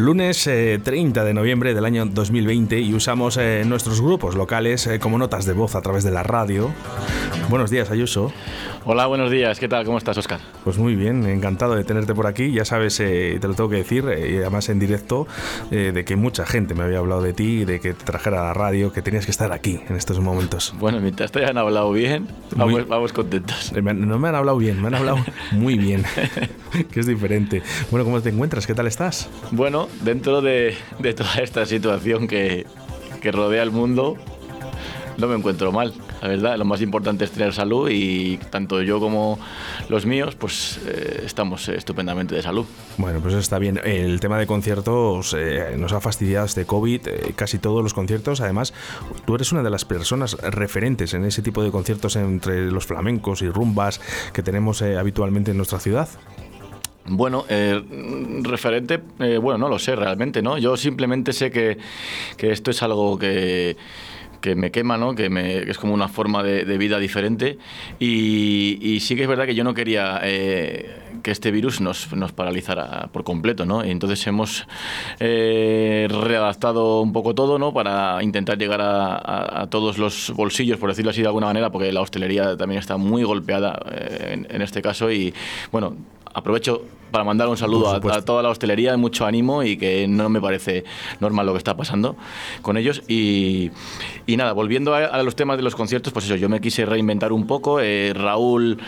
Lunes 30 eh, de noviembre del año 2020 y usamos eh, nuestros grupos locales eh, como notas de voz a través de la radio. Buenos días, Ayuso. Hola, buenos días. ¿Qué tal? ¿Cómo estás, Oscar? Pues muy bien, encantado de tenerte por aquí. Ya sabes, te lo tengo que decir, y además en directo, de que mucha gente me había hablado de ti, de que te trajera a la radio, que tenías que estar aquí en estos momentos. Bueno, mientras te hayan hablado bien, vamos, vamos contentos. No me han hablado bien, me han hablado muy bien, que es diferente. Bueno, ¿cómo te encuentras? ¿Qué tal estás? Bueno, dentro de toda esta situación que, rodea el mundo, no me encuentro mal, la verdad. Lo más importante es tener salud y tanto yo como los míos, pues eh, estamos estupendamente de salud. Bueno, pues está bien. El tema de conciertos eh, nos ha fastidiado este COVID, eh, casi todos los conciertos. Además, tú eres una de las personas referentes en ese tipo de conciertos entre los flamencos y rumbas que tenemos habitualmente en nuestra ciudad. Bueno, eh, referente, eh, bueno, no lo sé realmente, ¿no? Yo simplemente sé que, esto es algo que, me quema, ¿no? Que, me, es como una forma de, vida diferente. Y, sí que es verdad que yo no quería eh, que este virus nos, nos, paralizara por completo, ¿no? Y entonces hemos readaptado un poco todo, ¿no? Para intentar llegar a, todos los bolsillos, por decirlo así de alguna manera, porque la hostelería también está muy golpeada en, en este caso. Y bueno, aprovecho para mandar un saludo a, toda la hostelería, mucho ánimo y que no me parece normal lo que está pasando con ellos. Y, nada, volviendo a, los temas de los conciertos, pues eso, yo me quise reinventar un poco. Eh, Raúl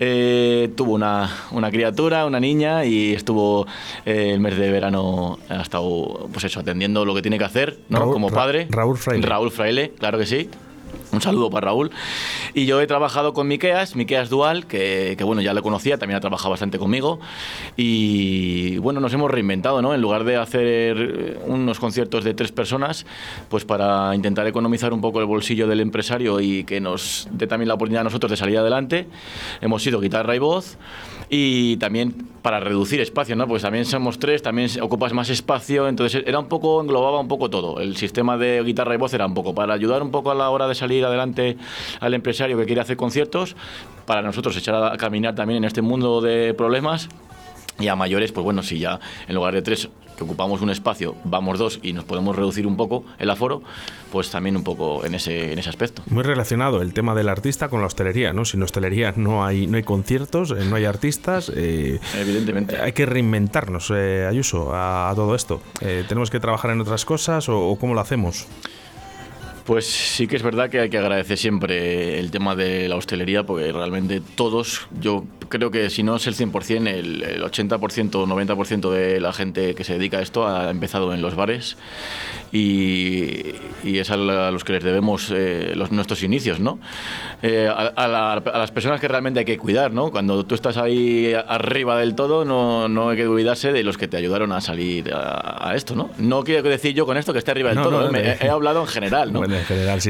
eh, tuvo una, criatura, una niña, y estuvo eh, el mes de verano, ha estado, pues eso, atendiendo lo que tiene que hacer, ¿no? Como padre. Raúl Fraile. Raúl Fraile, claro que sí. Un saludo para Raúl. Y yo he trabajado con Miqueas, Miqueas Dual, que, bueno, ya lo conocía, también ha trabajado bastante conmigo. Y bueno, nos hemos reinventado, ¿no? En lugar de hacer unos conciertos de tres personas, pues para intentar economizar un poco el bolsillo del empresario y que nos dé también la oportunidad a nosotros de salir adelante, hemos sido guitarra y voz. Y también para reducir espacio, ¿no? Pues también somos tres, también ocupas más espacio, entonces era un poco, englobaba un poco todo. El sistema de guitarra y voz era un poco para ayudar un poco a la hora de salir adelante al empresario que quiere hacer conciertos, para nosotros echar a caminar también en este mundo de problemas y a mayores, pues bueno, si ya en lugar de tres que ocupamos un espacio, vamos dos y nos podemos reducir un poco el aforo, pues también un poco en ese, en ese aspecto. Muy relacionado el tema del artista con la hostelería, ¿no? Sin hostelería no hay, no hay conciertos, eh, no hay artistas. Eh, Evidentemente. Hay que reinventarnos, eh, Ayuso, a, todo esto. ¿Tenemos que trabajar en otras cosas o cómo lo hacemos? Pues sí que es verdad que hay que agradecer siempre el tema de la hostelería, porque realmente todos, yo creo que si no es el 100%, el, 80% o 90% de la gente que se dedica a esto ha empezado en los bares y, es a, los que les debemos eh, los, nuestros inicios, ¿no? Eh, a, las personas que realmente hay que cuidar, ¿no? Cuando tú estás ahí arriba del todo, no, no hay que olvidarse de los que te ayudaron a salir a, esto, ¿no? No quiero decir yo con esto que esté arriba del todo, he, hablado en general, ¿no?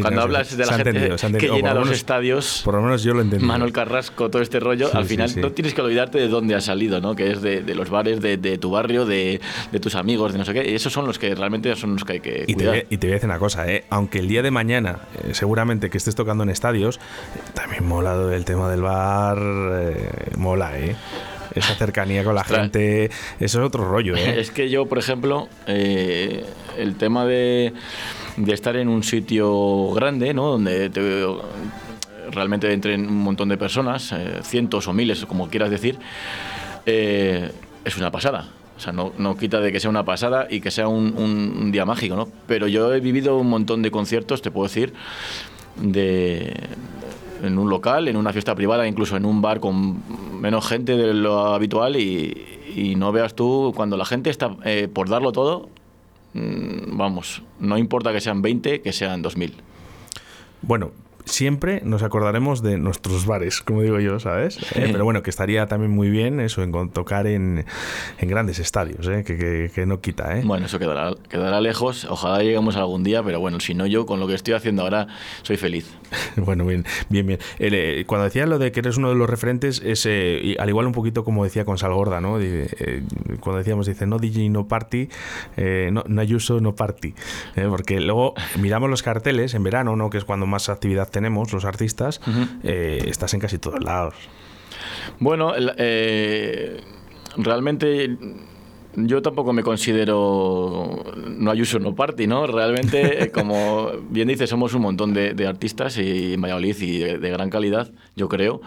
Cuando hablas de la gente que llena los estadios, por lo menos yo lo entendí. Manuel Carrasco, todo este rollo, al final no tienes que olvidarte de dónde has salido, ¿no? Que es de, los bares, de, tu barrio, de, tus amigos, de no sé qué. Y esos son los que realmente son los que hay que y cuidar. Te, y te voy a decir una cosa, ¿eh? aunque el día de mañana, eh, seguramente que estés tocando en estadios, también mola el tema del bar, eh, mola, ¿eh? Esa cercanía con la gente, eso es otro rollo. ¿eh? Es que yo, por ejemplo, eh, el tema de, de, estar en un sitio grande, ¿no? donde realmente entren un montón de personas, eh, cientos o miles, como quieras decir, es una pasada. O sea, no, no, quita de que sea una pasada y que sea un, un, día mágico, ¿no? Pero yo he vivido un montón de conciertos, te puedo decir, de, en un local, en una fiesta privada, incluso en un bar con menos gente de lo habitual y, no veas tú cuando la gente está eh, por darlo todo, mm, vamos, no importa que sean 20, que sean 2000. Bueno, siempre nos acordaremos de nuestros bares, como digo yo, ¿sabes? Eh, pero bueno, que estaría también muy bien eso, en tocar en, en grandes estadios, ¿eh? que, que, no quita. ¿eh? Bueno, eso quedará, quedará lejos, ojalá lleguemos algún día, pero bueno, si no yo con lo que estoy haciendo ahora soy feliz. bueno, bien, bien, bien. Eh, cuando decía lo de que eres uno de los referentes, es al igual un poquito como decía con Salgorda, ¿no? cuando decíamos, dice, no DJ, no party, no, no Ayuso, no party. porque luego miramos los carteles en verano, ¿no? Que es cuando más actividad tenemos, los artistas, eh, estás en casi todos lados. Bueno, eh, realmente yo tampoco me considero no Ayuso no party, ¿no? Realmente, como bien dice, somos un montón de, artistas y en Valladolid y de, gran calidad, yo creo.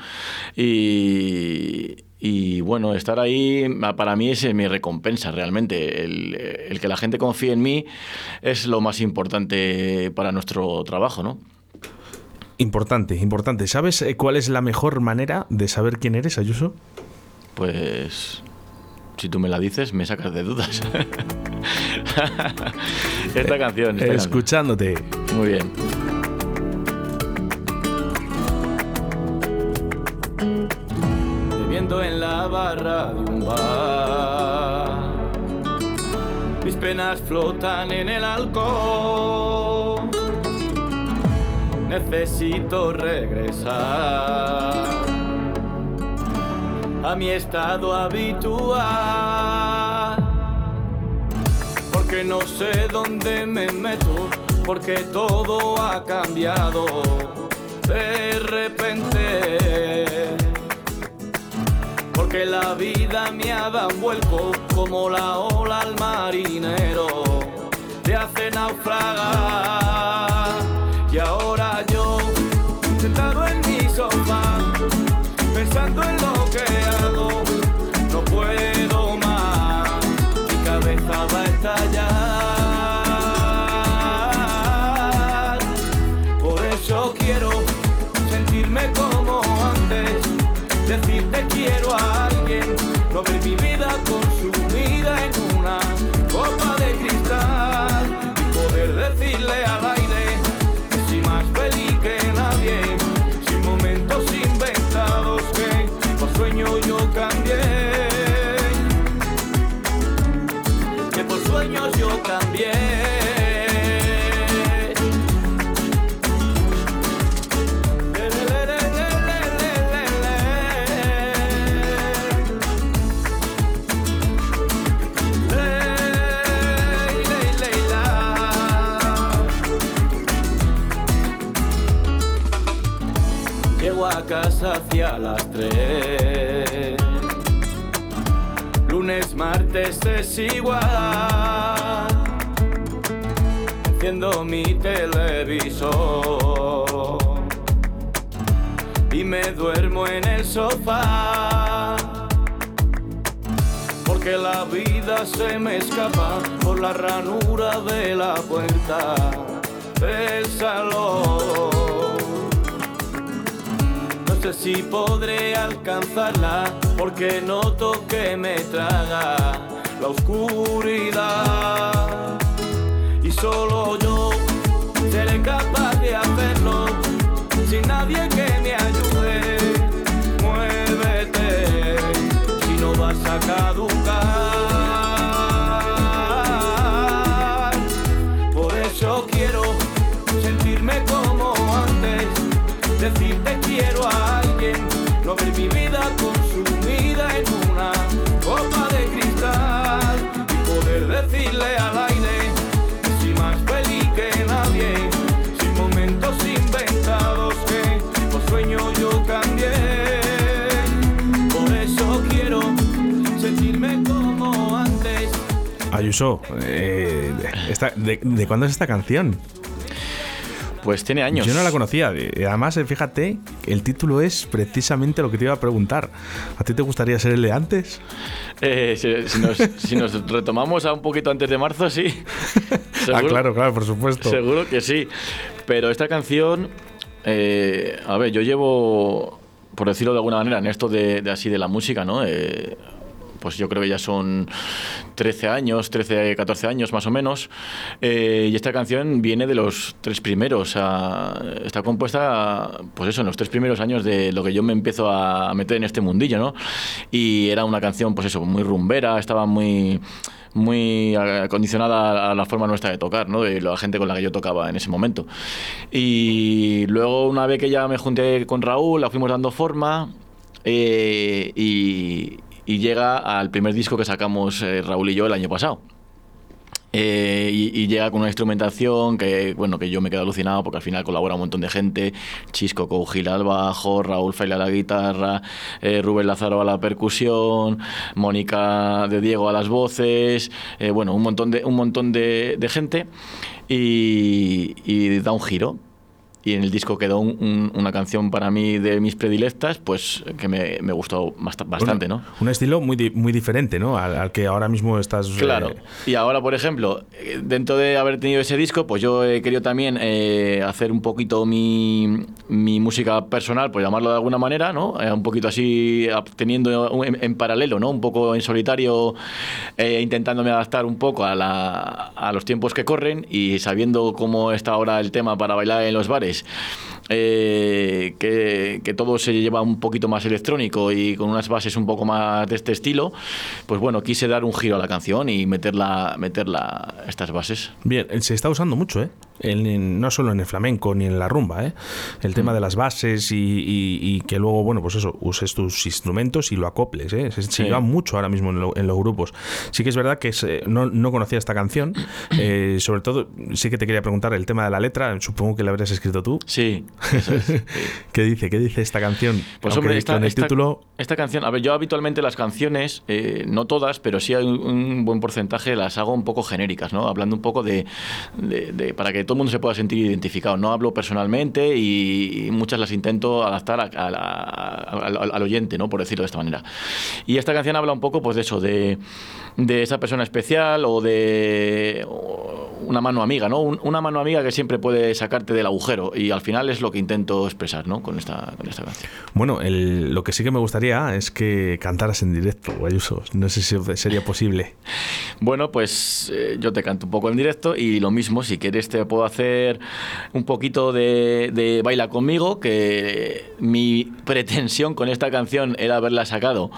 Y, bueno, estar ahí para mí es mi recompensa realmente. El, el, que la gente confíe en mí es lo más importante para nuestro trabajo, ¿no? Importante, importante. ¿Sabes eh, cuál es la mejor manera de saber quién eres, Ayuso? Pues si tú me la dices, me sacas de dudas. esta canción. Escuchándote. Muy bien. Bebiendo en la barra de un bar. Mis penas flotan en el alcohol. Necesito regresar a mi estado habitual. Porque no sé dónde me meto, porque todo ha cambiado de repente. Porque la vida me ha dado un como la ola al marinero, te hace naufragar. Y ahora sentado en casa hacia las tres. Lunes, martes es igual. Enciendo mi televisor y me duermo en el sofá. Porque la vida se me escapa por la ranura de la puerta. No si podré alcanzarla porque noto que me traga la oscuridad. Y solo yo seré capaz de hacerlo sin nadie que me ayude. Muévete si no vas a caducar. Ayuso, eh, esta- de, de cuándo es esta canción? Pues tiene años. Yo no la conocía. Eh, Además, eh, fíjate, el título es precisamente lo que te iba a preguntar. ¿A ti te gustaría ser el de antes? Eh, si, si nos, si nos retomamos a un poquito antes de marzo, sí. Ah, claro, claro, por supuesto. Seguro que sí. Pero esta canción, eh, a ver, yo llevo, por decirlo de alguna manera, en esto de, de así de la música, ¿no? Pues yo creo que ya son 13 años, 13, 14 años más o menos. Eh, y esta canción viene de los tres primeros. sea, está compuesta, pues eso, en los tres primeros años de lo que yo me empiezo a meter en este mundillo, ¿no? Y era una canción, pues eso, muy rumbera, estaba muy muy acondicionada a la forma nuestra de tocar, ¿no? De la gente con la que yo tocaba en ese momento. Y luego, una vez que ya me junté con Raúl, la fuimos dando forma eh, y, y llega al primer disco que sacamos eh, Raúl y yo el año pasado. Eh, y, llega con una instrumentación que, bueno, que yo me quedo alucinado porque al final colabora un montón de gente. Chisco Cougil al bajo, Raúl Feila a la guitarra, eh, Rubén Lázaro a la percusión, Mónica de Diego a las voces, eh, bueno, un montón de, un montón de, gente y da un giro y en el disco quedó una canción para mí de mis predilectas, pues que me, me gustó bastante, ¿no? Un estilo muy, muy diferente, ¿no? Al, que ahora mismo estás... Claro. Eh, y ahora, por ejemplo, dentro de haber tenido ese disco, pues yo he querido también eh, hacer un poquito mi, mi, música personal, por llamarlo de alguna manera, ¿no? Eh, un poquito así, teniendo en, paralelo, ¿no? Un poco en solitario, intentándome adaptar un poco a, la, a los tiempos que corren y sabiendo cómo está ahora el tema para bailar en los bares eh, que, todo se lleva un poquito más electrónico y con unas bases un poco más de este estilo, pues bueno, quise dar un giro a la canción y meterla, meterla estas bases. Bien, se está usando mucho, ¿eh? No solo en el flamenco ni en la rumba, ¿eh? el tema mm. de las bases y, que luego, bueno, pues eso, uses tus instrumentos y lo acoples. ¿eh? Se, lleva mucho ahora mismo en, los grupos. Sí que es verdad que no, conocía esta canción, eh, sobre todo sí que te quería preguntar el tema de la letra, supongo que la habrías escrito tú. Sí, ¿Qué dice? ¿Qué dice esta canción? Pues hombre, esta, el título... esta canción, a ver, yo habitualmente las canciones, eh, no todas, pero sí hay un, buen porcentaje, las hago un poco genéricas, ¿no? Hablando un poco de, de para que todo el mundo se pueda sentir identificado. No hablo personalmente y, muchas las intento adaptar al oyente, ¿no? por decirlo de esta manera. Y esta canción habla un poco pues, de eso, de, de esa persona especial o de una mano amiga, ¿no? una mano amiga que siempre puede sacarte del agujero y al final es lo que intento expresar ¿no? con, esta, con esta canción. Bueno, lo que sí que me gustaría es que cantaras en directo, Ayuso. No sé si sería posible. bueno, pues eh, yo te canto un poco en directo y lo mismo, si quieres te puedo hacer un poquito de, baila conmigo, que mi pretensión con esta canción era haberla sacado,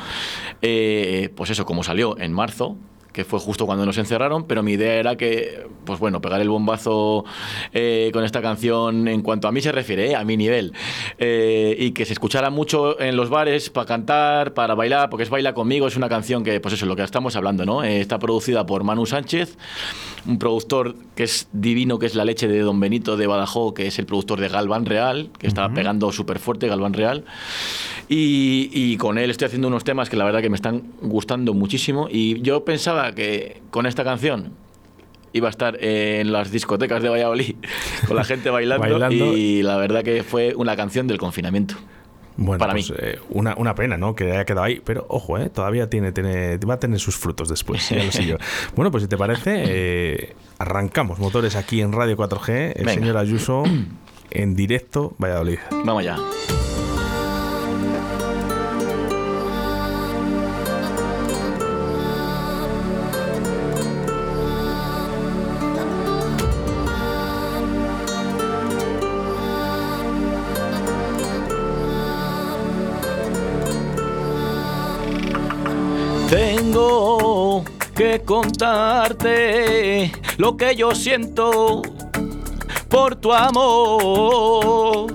eh, pues eso, como salió en marzo, que fue justo cuando nos encerraron, pero mi idea era que, pues bueno, pegar el bombazo eh, con esta canción en cuanto a mí se refiere, eh, a mi nivel, eh, y que se escuchara mucho en los bares para cantar, para bailar, porque es Baila conmigo, es una canción que, pues eso, es lo que estamos hablando, ¿no? está producida por Manu Sánchez, un productor que es divino, que es la leche de Don Benito de Badajoz, que es el productor de Galván Real, que estaba pegando súper fuerte Galván Real, y, y con él estoy haciendo unos temas que la verdad que me están gustando muchísimo, y yo pensaba que con esta canción iba a estar en las discotecas de Valladolid con la gente bailando, y la verdad que fue una canción del confinamiento. Bueno, para pues, mí. Eh, una, una, pena, ¿no? Que haya quedado ahí, pero ojo, ¿eh? todavía tiene, tiene, va a tener sus frutos después. bueno, pues si te parece, eh, arrancamos motores aquí en Radio 4G, el señor Ayuso en directo, Valladolid. Vamos allá. Que contarte lo que yo siento por tu amor.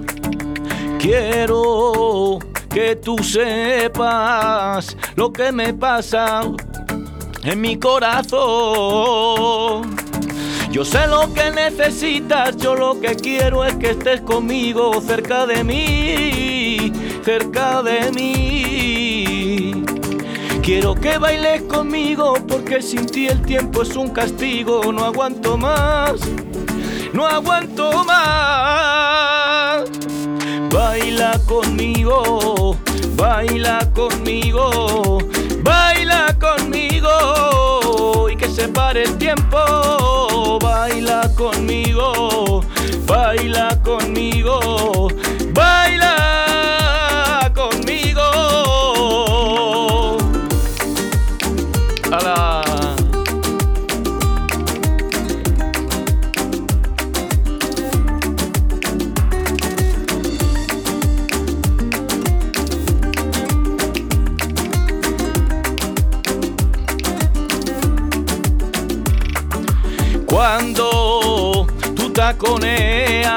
Quiero que tú sepas lo que me pasa en mi corazón. Yo sé lo que necesitas, yo lo que quiero es que estés conmigo cerca de mí, cerca de mí. Quiero que bailes conmigo porque sin ti el tiempo es un castigo. No aguanto más, no aguanto más. Baila conmigo, baila conmigo, baila conmigo y que se pare el tiempo. Baila conmigo, baila conmigo, baila. Cuando tú taconeas,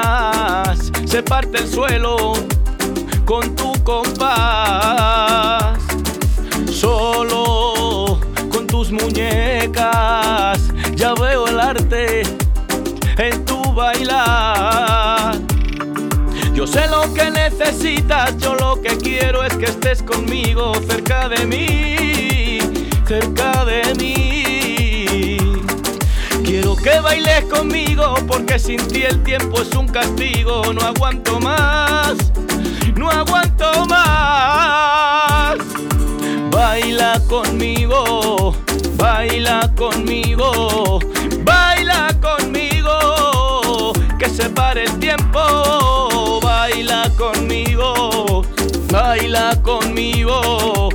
se parte el suelo con tu compás. Solo con tus muñecas ya veo el imitarte en tu bailar. Yo sé lo que necesitas, yo lo que quiero es que estés conmigo, cerca de mí, cerca de mí. Que bailes conmigo porque sin ti el tiempo es un castigo, no aguanto más, no aguanto más. Baila conmigo, baila conmigo, baila conmigo, que se pare el tiempo, baila conmigo, baila conmigo,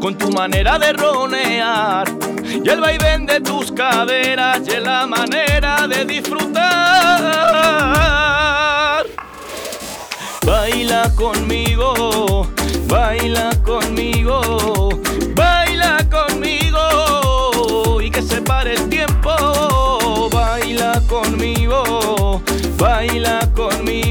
con tu manera de ronear. Y el vaivén de tus caderas y la manera de disfrutar. Baila conmigo, baila conmigo, baila conmigo y que se pare el tiempo. Baila conmigo, baila conmigo,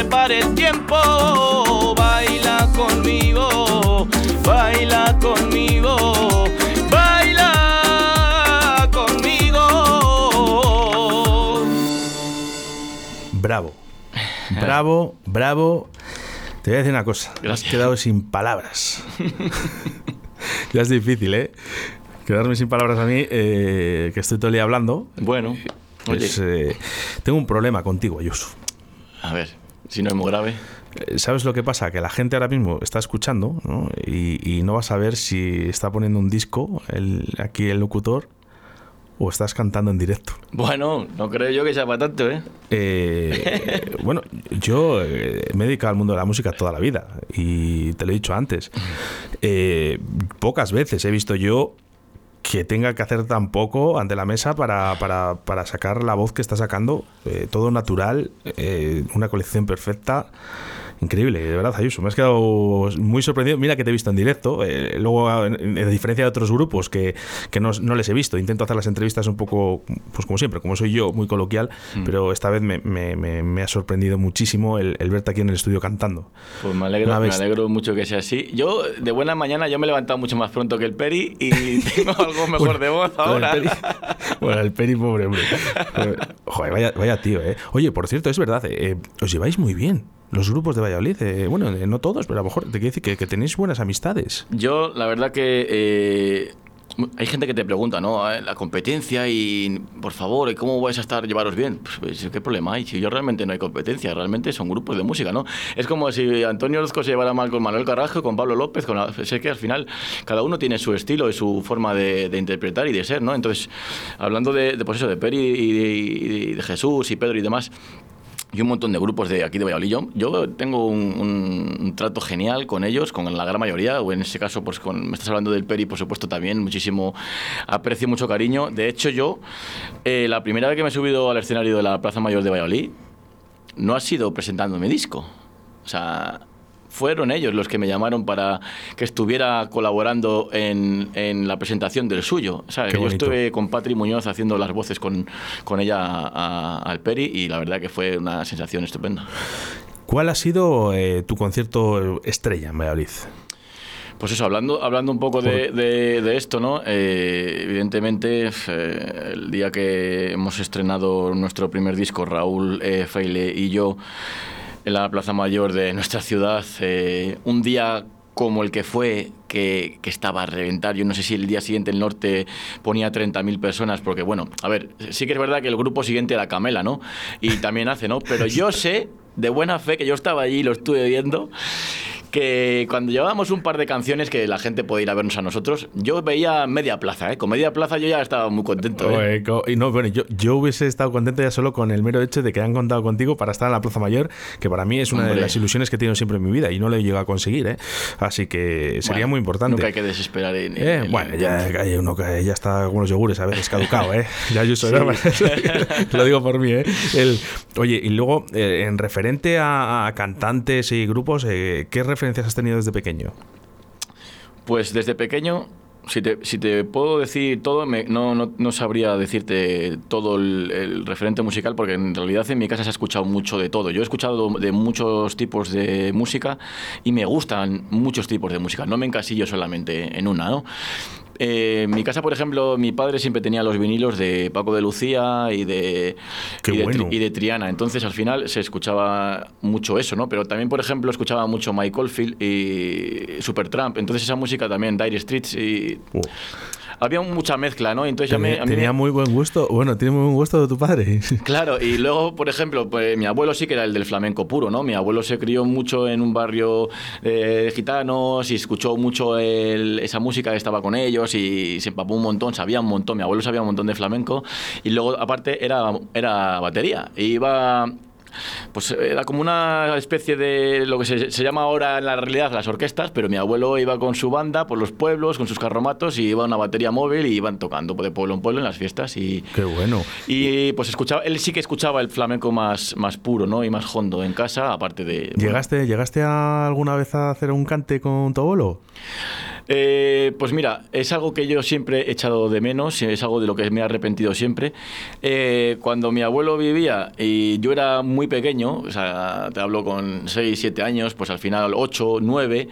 y que se pare el tiempo. Baila conmigo, baila conmigo, baila conmigo. Bravo. Bravo, bravo. Te voy a decir una cosa. Te has Gracias. quedado sin palabras. ya es difícil, ¿eh? Quedarme sin palabras a mí, eh, que estoy todo el día hablando. Bueno, oye, Es, eh, tengo un problema contigo, Ayuso. a ver, si no es muy grave. Eh, ¿Sabes lo que pasa? Que la gente ahora mismo está escuchando ¿no? Y, y no va a saber si está poniendo un disco el, aquí el locutor o estás cantando en directo. Bueno, no creo yo que sea para tanto, ¿eh? Eh, bueno, yo eh, me he dedicado al mundo de la música toda la vida y te lo he dicho antes. Eh, pocas veces he visto yo que tenga que hacer tan poco ante la mesa para, para- para sacar la voz que está sacando, eh, todo natural, eh, una colección perfecta. Increíble, de verdad, Ayuso. Me has quedado muy sorprendido. Mira que te he visto en directo. eh, luego, a, en- a diferencia de otros grupos que, que no, no les he visto, intento hacer las entrevistas un poco, pues como siempre, como soy yo, muy coloquial, pero esta vez me, me- me- me ha sorprendido muchísimo el, el verte aquí en el estudio cantando. Pues me alegro, me alegro mucho que sea así. Yo, de buena mañana, yo me he levantado mucho más pronto que el Peri y tengo algo mejor de voz ahora. el Peri, bueno, el Peri, pobre hombre. Joder, vaya, vaya tío, ¿eh? Oye, por cierto, es verdad, eh, os lleváis muy bien. Los grupos de Valladolid, eh, bueno, eh, no todos, pero a lo mejor te quiero decir que, tenéis buenas amistades. Yo, la verdad que eh, hay gente que te pregunta, ¿no? La competencia y, por favor, ¿cómo vais a estar llevaros bien? Pues, pues, ¿qué problema hay? Si yo realmente no hay competencia, realmente son grupos de música, ¿no? Es como si Antonio Orozco se llevara mal con Manuel Carrasco, con Pablo López, con la- sé que al final cada uno tiene su estilo y su forma de, interpretar y de ser, ¿no? Entonces, hablando de, de, pues eso, de Peri y de Jesús y Pedro y demás, y un montón de grupos de aquí de Valladolid. Yo, tengo un, trato genial con ellos, con la gran mayoría, o en este caso, pues con, me estás hablando del Peri, por supuesto, también, muchísimo aprecio, mucho cariño. De hecho, yo, eh, la primera vez que me he subido al escenario de la Plaza Mayor de Valladolid, no ha sido presentando mi disco. O sea, fueron ellos los que me llamaron para que estuviera colaborando en, en la presentación del suyo. Que yo estuve con Patri Muñoz haciendo las voces con, con ella a- al Peri y la verdad que fue una sensación estupenda. ¿Cuál ha sido eh, tu concierto estrella en Valladolid? Pues eso, hablando, hablando un poco de, de- de esto, ¿no? Eh, evidentemente, eh, el día que hemos estrenado nuestro primer disco, Raúl eh, Feile y yo, en la Plaza Mayor de nuestra ciudad, eh, un día como el que fue, que, que estaba a reventar. Yo no sé si el día siguiente el norte ponía 30.000 personas, porque bueno, a ver, sí que es verdad que el grupo siguiente era Camela, ¿no? Y también hace, ¿no? Pero yo sé, de buena fe, que yo estaba allí y lo estuve viendo, que cuando llevábamos un par de canciones que la gente puede ir a vernos a nosotros, yo veía media plaza, ¿eh? Con media plaza yo ya estaba muy contento. ¿eh? Y no, bueno, yo, yo hubiese estado contento ya solo con el mero hecho de que han contado contigo para estar en la Plaza Mayor, que para mí es una de las ilusiones que he tenido siempre en mi vida y no lo he llegado a conseguir, ¿eh? Así que sería muy importante. Nunca hay que desesperar en, eh, Bueno, ya, hay uno que ya está con los yogures a veces caducado, ¿eh? Ya yo soy, lo digo por mí, ¿eh? oye, y luego, eh, en referente a, cantantes y grupos, eh, ¿qué referencias has tenido desde pequeño? Pues desde pequeño si te, puedo decir todo, no, no, no, sabría decirte todo el, referente musical, porque en realidad en mi casa se ha escuchado mucho de todo. Yo he escuchado de muchos tipos de música y me gustan muchos tipos de música. No me encasillo solamente en una, ¿no? Eh, en mi casa, por ejemplo, mi padre siempre tenía los vinilos de Paco de Lucía y de, y, de Triana. Entonces, al final se escuchaba mucho eso, ¿no? Pero también, por ejemplo, escuchaba mucho Michael Field y Supertramp. Entonces, esa música también, Dire Streets y había mucha mezcla, ¿no? Entonces tenía, muy buen gusto, bueno, tiene muy buen gusto de tu padre. Claro, y luego, por ejemplo, pues, mi abuelo sí que era el del flamenco puro, ¿no? Mi abuelo se crió mucho en un barrio eh, de gitanos y escuchó mucho esa música que estaba con ellos y se empapó un montón, sabía un montón, mi abuelo sabía un montón de flamenco y luego, aparte, era, era batería. Iba pues era como una especie de lo que se, llama ahora en la realidad las orquestas, pero mi abuelo iba con su banda por los pueblos, con sus carromatos, y iba a una batería móvil y iban tocando de pueblo en pueblo en las fiestas. Y, Qué bueno. Y pues escuchaba, él sí que escuchaba el flamenco más, más puro, ¿no? Y más hondo en casa, aparte de... ¿Llegaste, ¿Llegaste alguna vez a hacer un cante con tu abuelo? Eh, pues mira, es algo que yo siempre he echado de menos, es algo de lo que me he arrepentido siempre. Eh, cuando mi abuelo vivía y yo era muy pequeño, o sea, te hablo con 6, 7 años, pues al final 8, 9,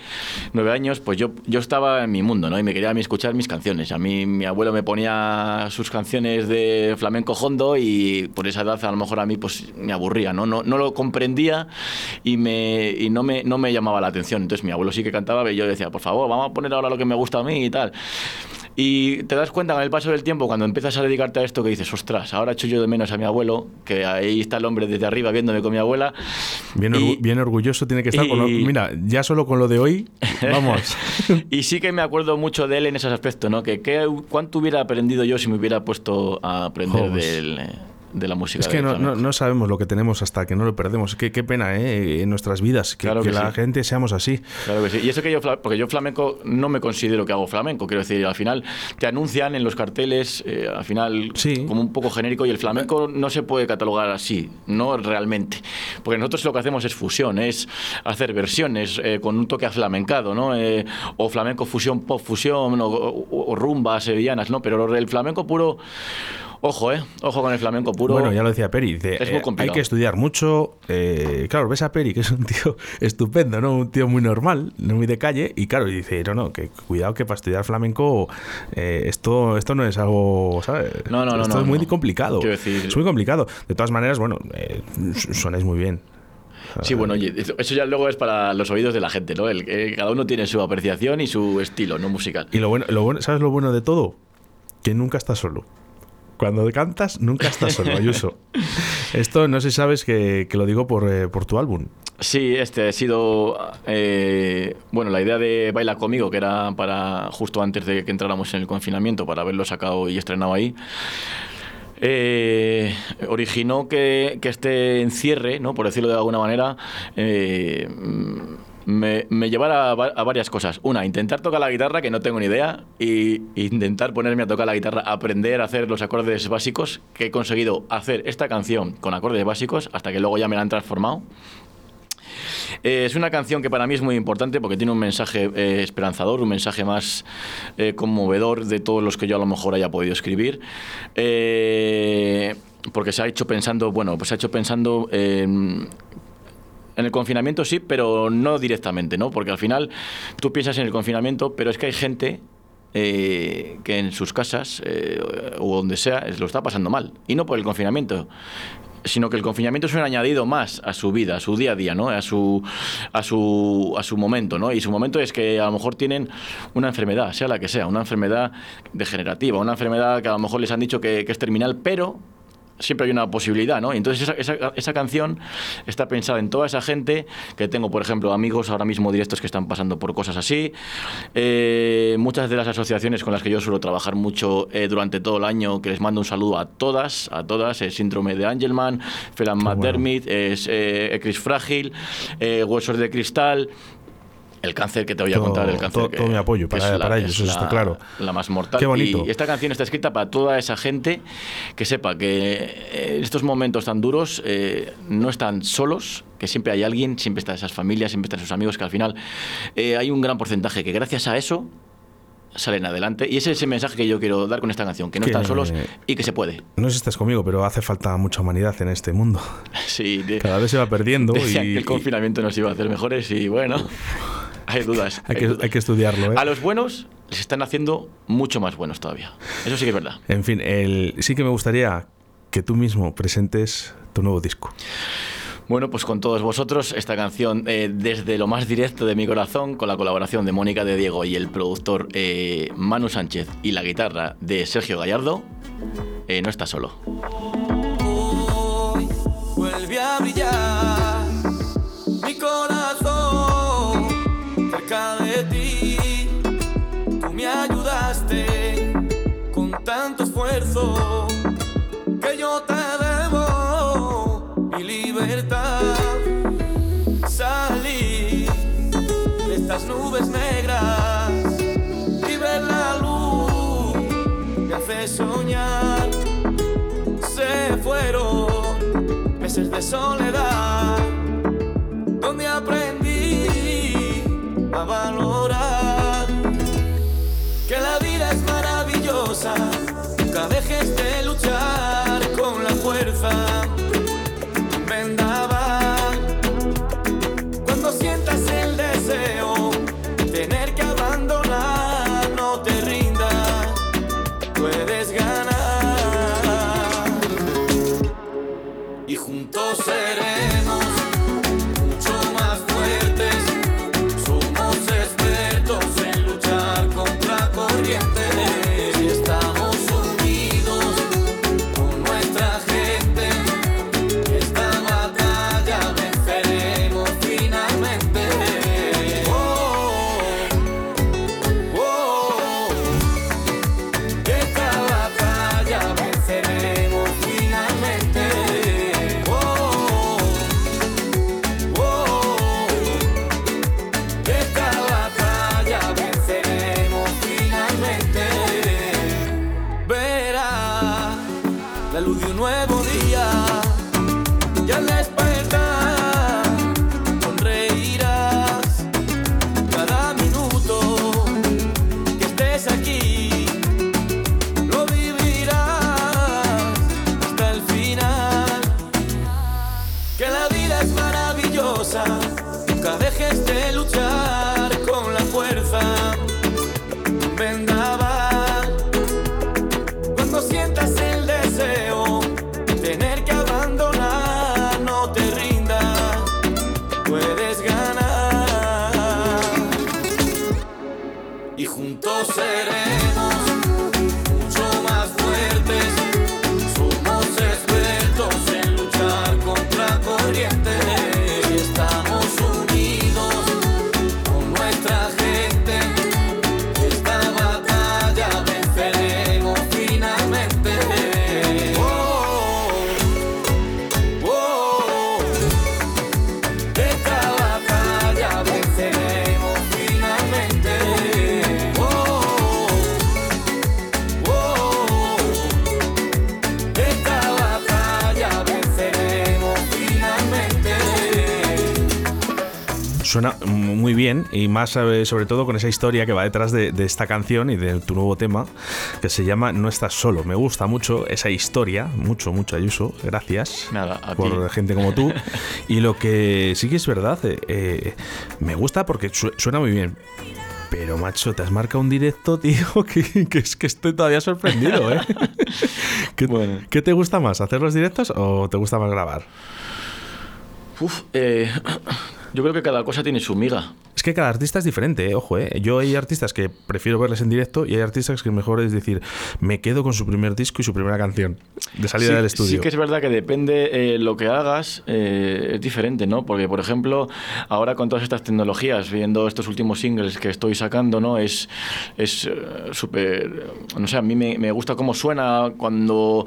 9 años, pues yo, yo estaba en mi mundo, ¿no? Y me quería a mí escuchar mis canciones. A mí mi abuelo me ponía sus canciones de flamenco hondo y por esa edad a lo mejor a mí pues me aburría, ¿no? No, no lo comprendía y, me, y no, me, no me llamaba la atención. Entonces mi abuelo sí que cantaba y yo decía, por favor, vamos a poner ahora lo que me gusta a mí y tal. Y te das cuenta con el paso del tiempo, cuando empiezas a dedicarte a esto, que dices, ostras, ahora echo yo de menos a mi abuelo, que ahí está el hombre desde arriba viéndome con mi abuela. Bien, bien orgulloso tiene que estar. con mira, ya solo con lo de hoy, vamos. y sí que me acuerdo mucho de él en ese aspecto, ¿no? Que, cuánto hubiera aprendido yo si me hubiera puesto a aprender de él. De la música. Es que no, no, sabemos lo que tenemos hasta que no lo perdemos. Qué, qué pena, ¿eh? En nuestras vidas, que, que, la gente seamos así. Claro que sí. Y eso que yo, porque yo flamenco no me considero que hago flamenco, quiero decir, al final te anuncian en los carteles, eh, al final como un poco genérico, y el flamenco no se puede catalogar así, no realmente. Porque nosotros lo que hacemos es fusión, es hacer versiones eh, con un toque aflamencado, ¿no? Eh, o flamenco fusión, pop fusión, o, o, o rumbas sevillanas, ¿no? Pero el flamenco puro Ojo, ¿eh? Ojo con el flamenco puro. Bueno, ya lo decía Peri. Dice, es muy eh, hay que estudiar mucho. Eh, claro, ves a Peri, que es un tío estupendo, ¿no? Un tío muy normal, muy de calle. Y claro, dice, no, no, que cuidado que para estudiar flamenco eh, esto, esto no es algo, ¿sabes? No, no, no. Esto es muy complicado. Es muy complicado. De todas maneras, bueno, eh, sonáis muy bien. Sí, bueno, oye, eso ya luego es para los oídos de la gente, ¿no? El, cada uno tiene su apreciación y su estilo, ¿no? Musical. Y lo bueno, lo bueno, ¿sabes lo bueno de todo? Que nunca estás solo. Cuando cantas, nunca estás solo, Ayuso. Esto no sé si sabes que, lo digo por, eh, por, tu álbum. Sí, este ha sido. Eh, bueno, la idea de Baila conmigo, que era para justo antes de que entráramos en el confinamiento, para haberlo sacado y estrenado ahí. Eh, originó que, que, este encierre, ¿no? por decirlo de alguna manera, me, me llevara a, varias cosas. Una, intentar tocar la guitarra, que no tengo ni idea, y intentar ponerme a tocar la guitarra, aprender a hacer los acordes básicos, que he conseguido hacer esta canción con acordes básicos, hasta que luego ya me la han transformado. Eh, es una canción que para mí es muy importante porque tiene un mensaje eh, esperanzador, un mensaje más eh, conmovedor de todos los que yo a lo mejor haya podido escribir. porque se ha hecho pensando, bueno, pues se ha hecho pensando en el confinamiento sí, pero no directamente, ¿no? Porque al final tú piensas en el confinamiento, pero es que hay gente eh, que en sus casas eh, o donde sea lo está pasando mal. Y no por el confinamiento sino que el confinamiento es un añadido más a su vida, a su día a día, ¿no? A su, a su, a su momento, ¿no? Y su momento es que a lo mejor tienen una enfermedad, sea la que sea, una enfermedad degenerativa, una enfermedad que a lo mejor les han dicho que es terminal, pero siempre hay una posibilidad, ¿no? Entonces esa, esa, canción está pensada en toda esa gente que tengo, por ejemplo, amigos ahora mismo directos que están pasando por cosas así. Eh, muchas de las asociaciones con las que yo suelo trabajar mucho eh, durante todo el año, que les mando un saludo a todas, a todas, el síndrome de Angelman, Felan McDermott, es Ecris Frágil, Huesos de Cristal, el cáncer que te voy a contar, el cáncer. Todo, mi apoyo para, ellos, eso está claro. La más mortal. Qué bonito. Y esta canción está escrita para toda esa gente que sepa que en estos momentos tan duros eh, no están solos, que siempre hay alguien, siempre están esas familias, siempre están sus amigos, que al final eh, hay un gran porcentaje que gracias a eso salen adelante. Y ese es el mensaje que yo quiero dar con esta canción, que no están solos y que se puede. No sé si estás conmigo, pero hace falta mucha humanidad en este mundo. Sí. Cada vez se va perdiendo. y, que el confinamiento nos iba a hacer mejores y bueno hay dudas. hay, que, hay, que, estudiarlo. ¿eh? A los buenos les están haciendo mucho más buenos todavía. Eso sí que es verdad. En fin, el, sí que me gustaría que tú mismo presentes tu nuevo disco. Bueno, pues con todos vosotros, esta canción eh, desde lo más directo de mi corazón, con la colaboración de Mónica de Diego y el productor eh, Manu Sánchez y la guitarra de Sergio Gallardo, eh, no está solo. vuelve a brillar mi corazón de ti. Tú me ayudaste con tanto esfuerzo que yo te Salí de estas nubes negras y ver la luz me hace soñar. Se fueron meses de soledad donde aprendí a valorar que la vida es maravillosa. Nunca dejes de luchar con la fuerza Suena muy bien y más eh, sobre todo con esa historia que va detrás de, esta canción y de tu nuevo tema que se llama No estás solo. Me gusta mucho esa historia, mucho, mucho Ayuso. Gracias por gente como tú. y lo que sí que es verdad, eh, eh, me gusta porque suena muy bien. Pero, macho, te has marcado un directo, tío, que, es que estoy todavía sorprendido, ¿eh? ¿Qué, ¿Qué, te gusta más, hacer los directos o te gusta más grabar? Uf, eh, yo creo que cada cosa tiene su miga. Es que cada artista es diferente, eh, ojo, eh. Yo hay artistas que prefiero verles en directo y hay artistas que mejor es decir, me quedo con su primer disco y su primera canción de salida sí, del estudio. Sí que es verdad que depende eh, lo que hagas, eh, es diferente, ¿no? Porque, por ejemplo, ahora con todas estas tecnologías, viendo estos últimos singles que estoy sacando, ¿no? Es es eh, súper, no sé, a mí me, me gusta cómo suena cuando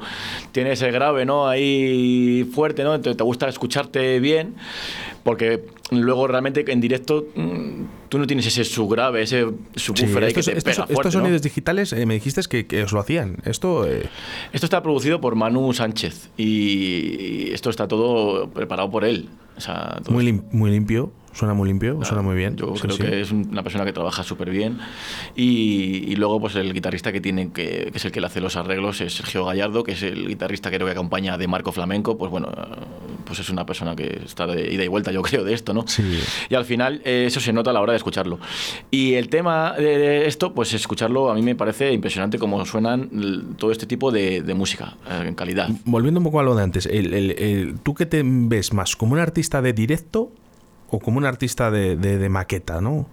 tiene ese grave, ¿no? Ahí fuerte, ¿no? Entonces te gusta escucharte bien, porque luego realmente en directo mm, tú no tienes ese subgrave, ese Sí, subwoofer ahí que te estos- pega estos fuerte, ¿no? sonidos digitales eh, me dijiste que, que os lo hacían. Esto eh, Esto está producido por Manu Sánchez y esto está todo preparado por él. O sea, todo muy, lim- muy limpio, suena muy limpio, suena muy bien. Yo Sí, creo sí. que es un- una persona que trabaja súper bien. Y, y luego, pues el guitarrista que tiene, que, que es el que le hace los arreglos, es Sergio Gallardo, que es el guitarrista que creo que acompaña de Marco Flamenco. Pues bueno, pues es una persona que está de ida y vuelta, yo creo, de esto, ¿no? Sí. Y al final eh, eso se nota a la hora de escucharlo. Y el tema de esto, pues escucharlo a mí me parece impresionante cómo suenan todo este tipo de, de música eh, en calidad. Volviendo un poco a lo de antes, el- el- el- ¿tú qué te ves más? ¿Como un artista de directo o como un artista de, de- de maqueta, no?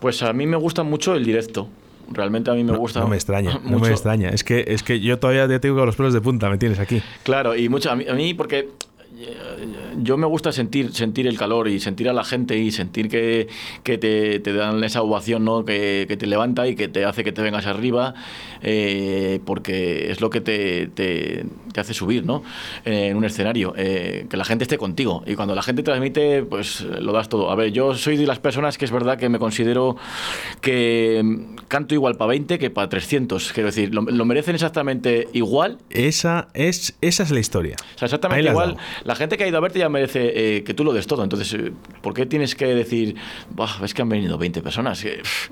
Pues a mí me gusta mucho el directo. Realmente a mí me No- gusta No me extraña, no mucho. me extraña. Es que, es que yo todavía te con los pelos de punta, me tienes aquí. Claro, y mucho a mí, a mí porque yo me gusta sentir sentir el calor y sentir a la gente y sentir que, que te, te dan esa ovación ¿no? que, que te levanta y que te hace que te vengas arriba eh, porque es lo que te, te- te hace subir ¿no? en un escenario eh, que la gente esté contigo y cuando la gente transmite pues lo das todo a ver yo soy de las personas que es verdad que me considero que canto igual para 20 que para 300 quiero decir lo, lo merecen exactamente igual Esa es, esa es la historia. o sea, exactamente la igual. La gente que ha ido a verte ya merece eh, que tú lo des todo. Entonces, eh, ¿por qué tienes que decir, "Buah, es que han venido 20 personas? Pff,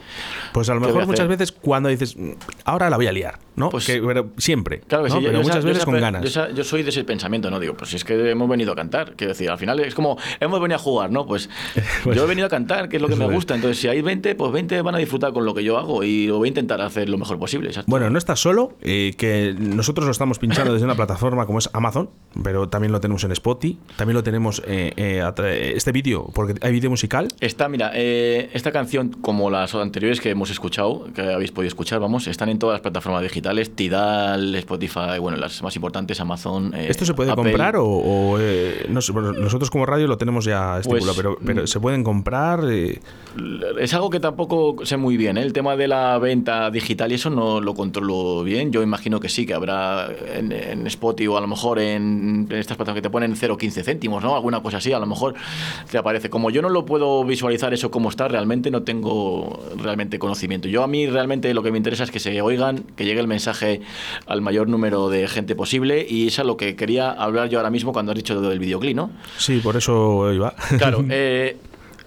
Pues a lo ¿Qué voy mejor muchas veces cuando dices, "Mm, ahora la voy a liar, ¿no? Pues- Que- pero siempre. Claro que ¿no? sí, Pero yo esa- muchas yo veces esa con ganas. Yo, esa- yo soy de ese pensamiento, ¿no? Digo, pues si es que hemos venido a cantar. Quiero decir, al final es como, hemos venido a jugar, ¿no? Pues Pues- yo he venido a cantar, que es lo que me es. gusta. Entonces, si hay 20, pues 20 van a disfrutar con lo que yo hago y lo voy a intentar hacer lo mejor posible. exacto. Bueno, no estás solo, eh, que nosotros lo estamos pinchando desde una plataforma como es Amazon, pero también lo tenemos en Spotify, también lo tenemos eh, eh, este vídeo, porque hay vídeo musical. Está, mira, eh, esta canción, como las anteriores que hemos escuchado, que habéis podido escuchar, vamos, están en todas las plataformas digitales, Tidal, Spotify, bueno, las más importantes, Amazon. ¿Esto se puede Apple. comprar o, o, no sé, bueno, nosotros como radio lo tenemos ya estipulado, Pues, pero, pero mm. se pueden comprar? Es algo que tampoco sé muy bien, el tema de la venta digital y eso no lo controlo bien. Yo imagino que sí, que habrá en, en Spotify o a lo mejor en, en estas plataformas que te ponen 0,15 céntimos, ¿no? Alguna cosa así, a lo mejor te aparece. Como yo no lo puedo visualizar eso como está, realmente no tengo realmente conocimiento. Yo a mí realmente lo que me interesa es que se oigan, que llegue el mensaje al mayor número de gente posible y eso es lo que quería hablar yo ahora mismo cuando has dicho del videoclip, ¿no? sí, por eso iba. Claro, eh,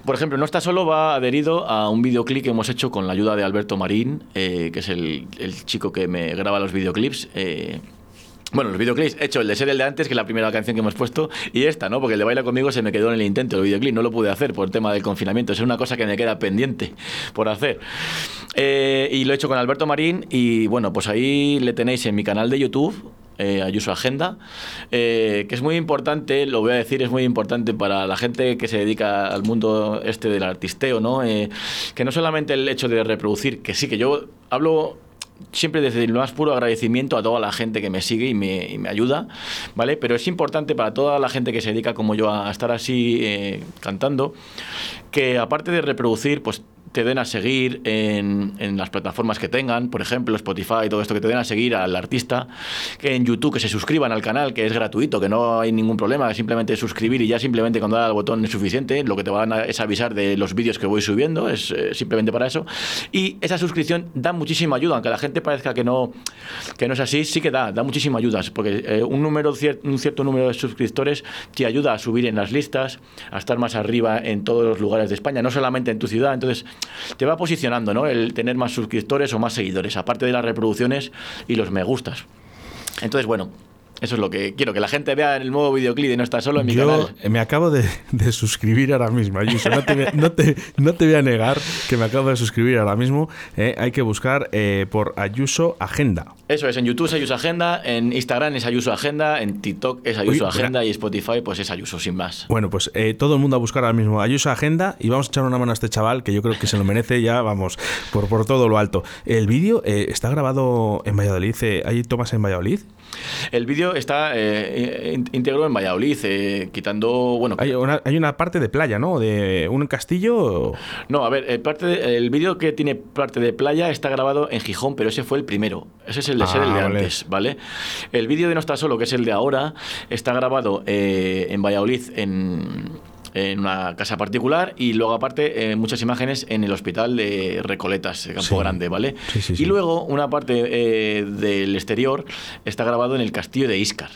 por ejemplo, No está solo va adherido a un videoclip que hemos hecho con la ayuda de Alberto Marín, eh, que es el, el chico que me graba los videoclips. eh, bueno, los videoclips, he hecho el de ser el de antes, que es la primera canción que hemos puesto, y esta, ¿no? Porque el de Baila conmigo se me quedó en el intento, el videoclip, no lo pude hacer por el tema del confinamiento, es una cosa que me queda pendiente por hacer. Eh, y lo he hecho con Alberto Marín, y bueno, pues ahí le tenéis en mi canal de YouTube, eh, Ayuso Agenda, eh, que es muy importante, lo voy a decir, es muy importante para la gente que se dedica al mundo este del artisteo, ¿no? Eh, que no solamente el hecho de reproducir, que sí, que yo hablo siempre desde el más puro agradecimiento a toda la gente que me sigue y me, me ayuda, ¿vale? Pero es importante para toda la gente que se dedica como yo a estar así eh, cantando, que aparte de reproducir, pues te den a seguir en, las plataformas que tengan, por ejemplo, Spotify, todo esto, que te den a seguir al artista, que en YouTube, que se suscriban al canal, que es gratuito, que no hay ningún problema, simplemente suscribir y ya simplemente cuando da al botón es suficiente, lo que te van a es avisar de los vídeos que voy subiendo, es eh, simplemente para eso. Y esa suscripción da muchísima ayuda, aunque la gente parezca que no, que no es así, sí que da, da muchísima ayuda, porque eh, un, número, cier- un cierto número de suscriptores te ayuda a subir en las listas, a estar más arriba en todos los lugares de España, no solamente en tu ciudad, entonces te va posicionando, ¿no? El tener más suscriptores o más seguidores, aparte de las reproducciones y los me gustas. Entonces, bueno, Eso es lo que quiero, que la gente vea el nuevo videoclip de No está solo en mi Yo canal. me acabo de, de suscribir ahora mismo, Ayuso. No te, voy a- no, te, no te voy a negar que me acabo de suscribir ahora mismo. Eh, hay que buscar eh, por Ayuso Agenda. Eso es, en YouTube es Ayuso Agenda, en Instagram es Ayuso Agenda, en TikTok es Ayuso Uy, Agenda y Spotify pues es Ayuso sin más. Bueno, pues eh, todo el mundo a buscar ahora mismo Ayuso Agenda y vamos a echar una mano a este chaval que yo creo que se lo merece ya, vamos, por, por todo lo alto. El vídeo está grabado en Valladolid. ¿Hay tomas en Valladolid? El vídeo está eh, íntegro en Valladolid, eh, quitando, bueno, Hay una, hay una parte de playa, ¿no? De un castillo. No, a ver, el, parte de- el vídeo que tiene parte de playa está grabado en Gijón, pero ese fue el primero. Ese es el de Ah, ser el de vale. antes, ¿vale? El vídeo de No está solo, que es el de ahora, está grabado eh, en Valladolid en, en una casa particular y luego aparte eh, muchas imágenes en el hospital de Recoletas, Campo Sí. Grande, ¿vale? Sí, sí. Y luego una parte eh, del exterior está grabado en el castillo de Íscar.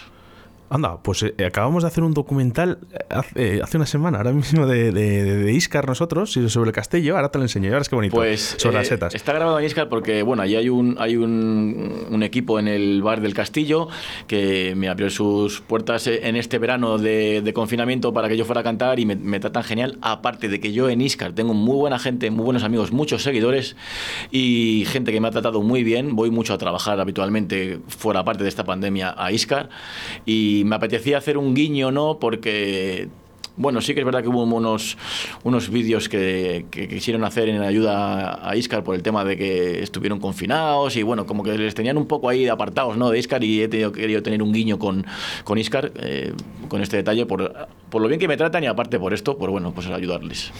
Anda, pues eh, acabamos de hacer un documental eh, hace, hace una semana, ahora mismo de, de, de- Iscar nosotros, sobre el castillo. Ahora te lo enseño, ahora es que bonito. Pues sobre eh, las setas. está grabado en Iscar porque bueno, allí hay un hay un, un equipo en el bar del Castillo que me abrió sus puertas eh, en este verano de, de confinamiento para que yo fuera a cantar y me, me tratan genial. Aparte de que yo en Iscar tengo muy buena gente, muy buenos amigos, muchos seguidores y gente que me ha tratado muy bien. Voy mucho a trabajar habitualmente fuera parte de esta pandemia a Iscar y me apetecía hacer un guiño, ¿no? Porque bueno, sí que es verdad que hubo unos, unos vídeos que, que quisieron hacer en ayuda a Iscar por el tema de que estuvieron confinados y bueno, como que les tenían un poco ahí apartados ¿no? de Iscar y he tenido, querido tener un guiño con, con Iscar, eh, con este detalle, por, por lo bien que me tratan y aparte por esto, por bueno, pues ayudarles.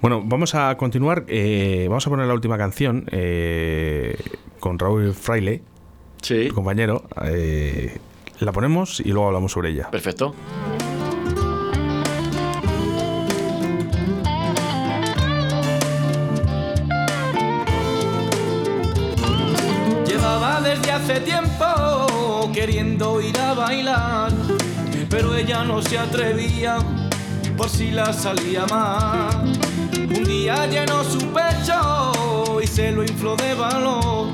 Bueno, vamos a continuar. eh, vamos a poner la última canción eh, con Raúl Fraile, Sí, tu compañero. La ponemos y luego hablamos sobre ella. perfecto. Llevaba desde hace tiempo queriendo ir a bailar, pero ella no se atrevía por si la salía mal. Un día llenó su pecho y se lo infló de valor.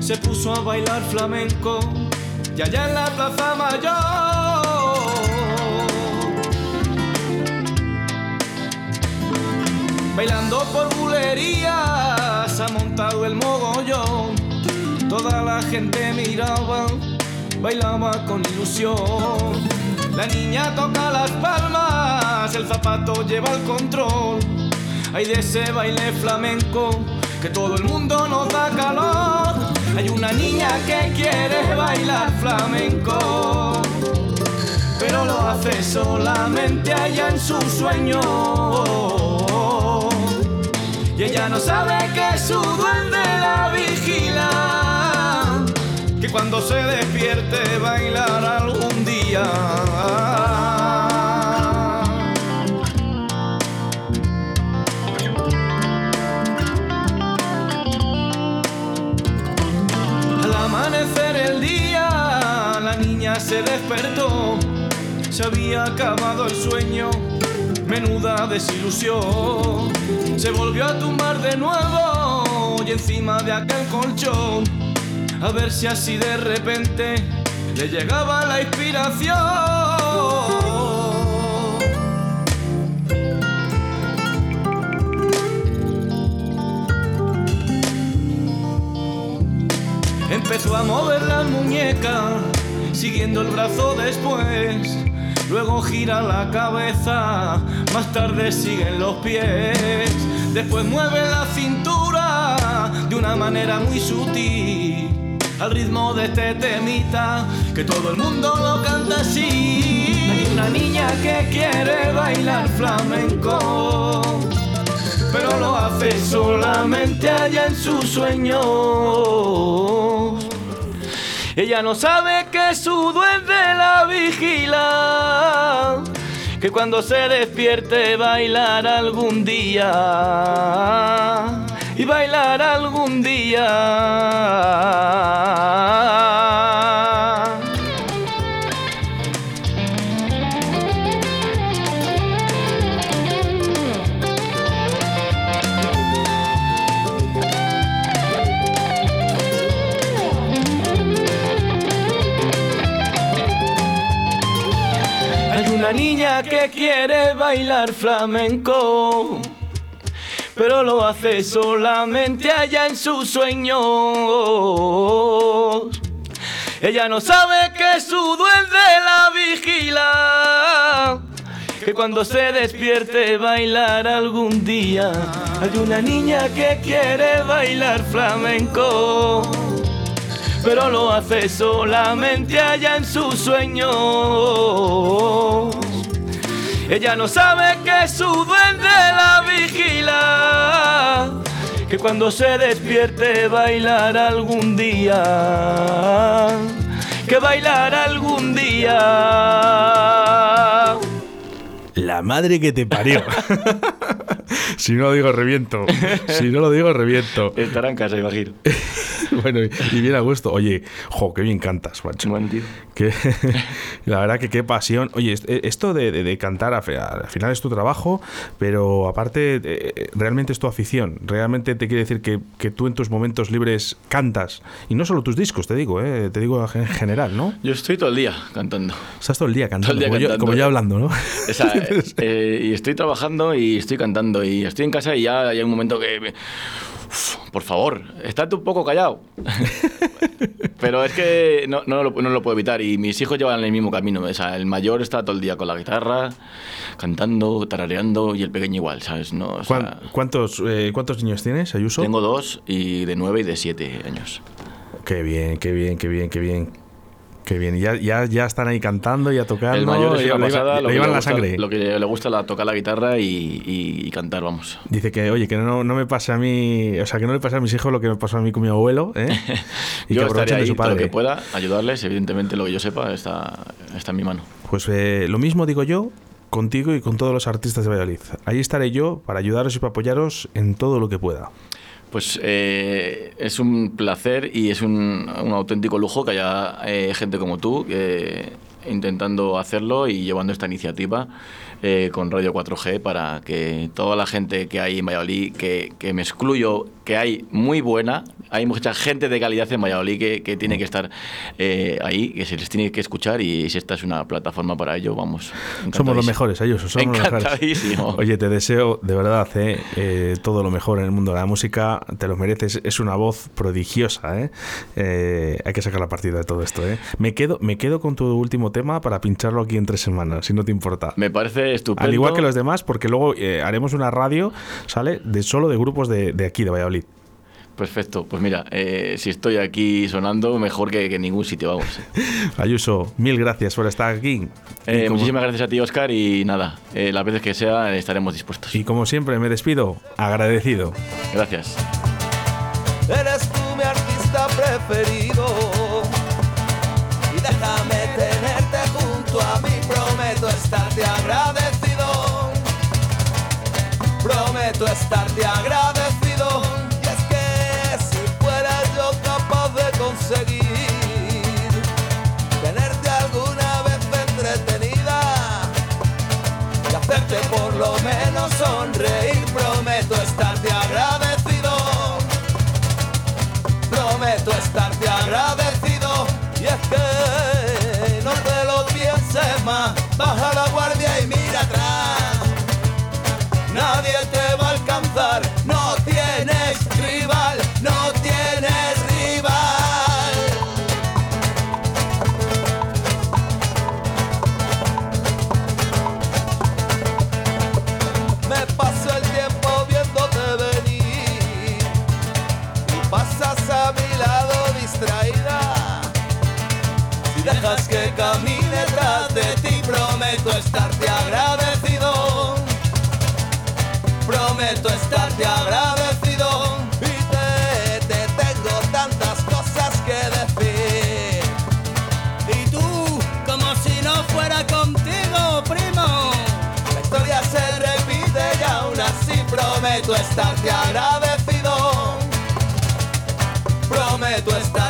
Se puso a bailar flamenco y allá en la plaza mayor. Bailando por bulerías ha montado el mogollón. Toda la gente miraba, bailaba con ilusión. La niña toca las palmas, el zapato lleva el control. Hay de ese baile flamenco que todo el mundo nos da calor. Hay una niña que quiere bailar flamenco pero lo hace solamente allá en su sueño. Y ella no sabe que su duende la vigila, que cuando se despierte bailar algún día. Amanecer el día, la niña se despertó. Se había acabado el sueño, menuda desilusión. Se volvió a tumbar de nuevo y encima de aquel colchón, a ver si así de repente le llegaba la inspiración. Empezó a mover las muñecas, siguiendo el brazo después. Luego gira la cabeza, más tarde siguen los pies. Después mueve la cintura de una manera muy sutil. Al ritmo de este temita, que todo el mundo lo canta así. Una niña que quiere bailar flamenco pero lo hace solamente allá en sus sueños. Ella no sabe que su duende la vigila, que cuando se despierte bailar algún día y bailar algún día. Niña que quiere bailar flamenco, pero lo hace solamente allá en sus sueños. Ella no sabe que su duende la vigila, que cuando se despierte bailar algún día. Hay una niña que quiere bailar flamenco pero lo hace solamente allá en sus sueños. Ella no sabe que su duende la vigila, que cuando se despierte bailar algún día, que bailar algún día. La madre que te parió. si no lo digo, reviento. Si no lo digo, reviento. Estará en casa, imagino. bueno, y bien a gusto. Oye, jo, qué bien cantas, macho. Buen tío. Que, la verdad que qué pasión. Oye, eh, esto de, de- de cantar al final es tu trabajo, pero aparte eh, realmente es tu afición. Realmente te quiere decir que, que tú en tus momentos libres cantas. Y no solo tus discos, te digo, eh, te digo en general, ¿no? Yo estoy todo el día cantando. Estás todo el día cantando, Todo el día como, yo, cantando, como yo eh. hablando, ¿no? O sea, eh, y estoy trabajando y estoy cantando y estoy en casa y ya hay un momento que... me- Uf, por favor, estate un poco callado. Pero es que no, no, lo, no lo puedo evitar y mis hijos llevan el mismo camino. O sea, el mayor está todo el día con la guitarra, cantando, tarareando y el pequeño igual, ¿sabes? No, o sea, ¿Cuán- ¿Cuántos, eh, ¿Cuántos niños tienes, Ayuso? tengo dos y de nueve y de siete años. Qué bien, qué bien, qué bien, qué bien. Qué bien. Ya, ya, ya están ahí cantando, ya tocando. el mayor es ya una le iba- pasada, le lo que, llevan le la gusta, sangre. lo que le gusta la, tocar la guitarra y, y- y cantar, vamos. Dice que, oye, que no, no me pase a mí, o sea, que no le pase a mis hijos lo que me pasó a mí con mi abuelo, ¿eh? Y yo que aprovechen ahí de su todo lo padre. que pueda, ayudarles, evidentemente lo que yo sepa está, está en mi mano. Pues eh, lo mismo digo yo contigo y con todos los artistas de Valladolid. Ahí estaré yo para ayudaros y para apoyaros en todo lo que pueda. Pues eh, es un placer y es un, un auténtico lujo que haya eh, gente como tú eh, intentando hacerlo y llevando esta iniciativa eh, con Radio 4G para que toda la gente que hay en Valladolid, que, que me excluyo, que hay muy buena, hay mucha gente de calidad en Valladolid que, que tiene que estar eh, ahí, que se les tiene que escuchar y si esta es una plataforma para ello, vamos. Somos los mejores, Ayuso, somos los mejores. Encantadísimo. Oye, te deseo de verdad eh, eh, todo lo mejor en el mundo de la música. Te lo mereces. Es una voz prodigiosa. ¿eh? Eh, hay que sacar la partida de todo esto. ¿eh? Me, quedo, me quedo con tu último tema para pincharlo aquí en tres semanas, si no te importa. Me parece estupendo. Al igual que los demás, porque luego haremos una radio, ¿sale? De solo de grupos de, de aquí, de Valladolid. Perfecto, pues mira, eh, si estoy aquí sonando, mejor que, que en ningún sitio, vamos. Ayuso, mil gracias por estar aquí. Eh, muchísimas gracias a ti, Oscar, y nada, eh, las veces que sea estaremos dispuestos. Y como siempre, me despido agradecido. Gracias. Eres tú mi artista preferido. Y déjame tenerte junto a mí. Prometo estarte agradecido. Prometo estarte agradecido. Sonreír, prometo estarte agradecido. Prometo estarte agradecido y es que no te lo pienses más, baja la guardia que camine tras de ti, prometo estarte agradecido. Prometo estarte agradecido y te, te tengo tantas cosas que decir. Y tú, como si no fuera contigo, primo. La historia se repite y aún así prometo estarte agradecido. Prometo estarte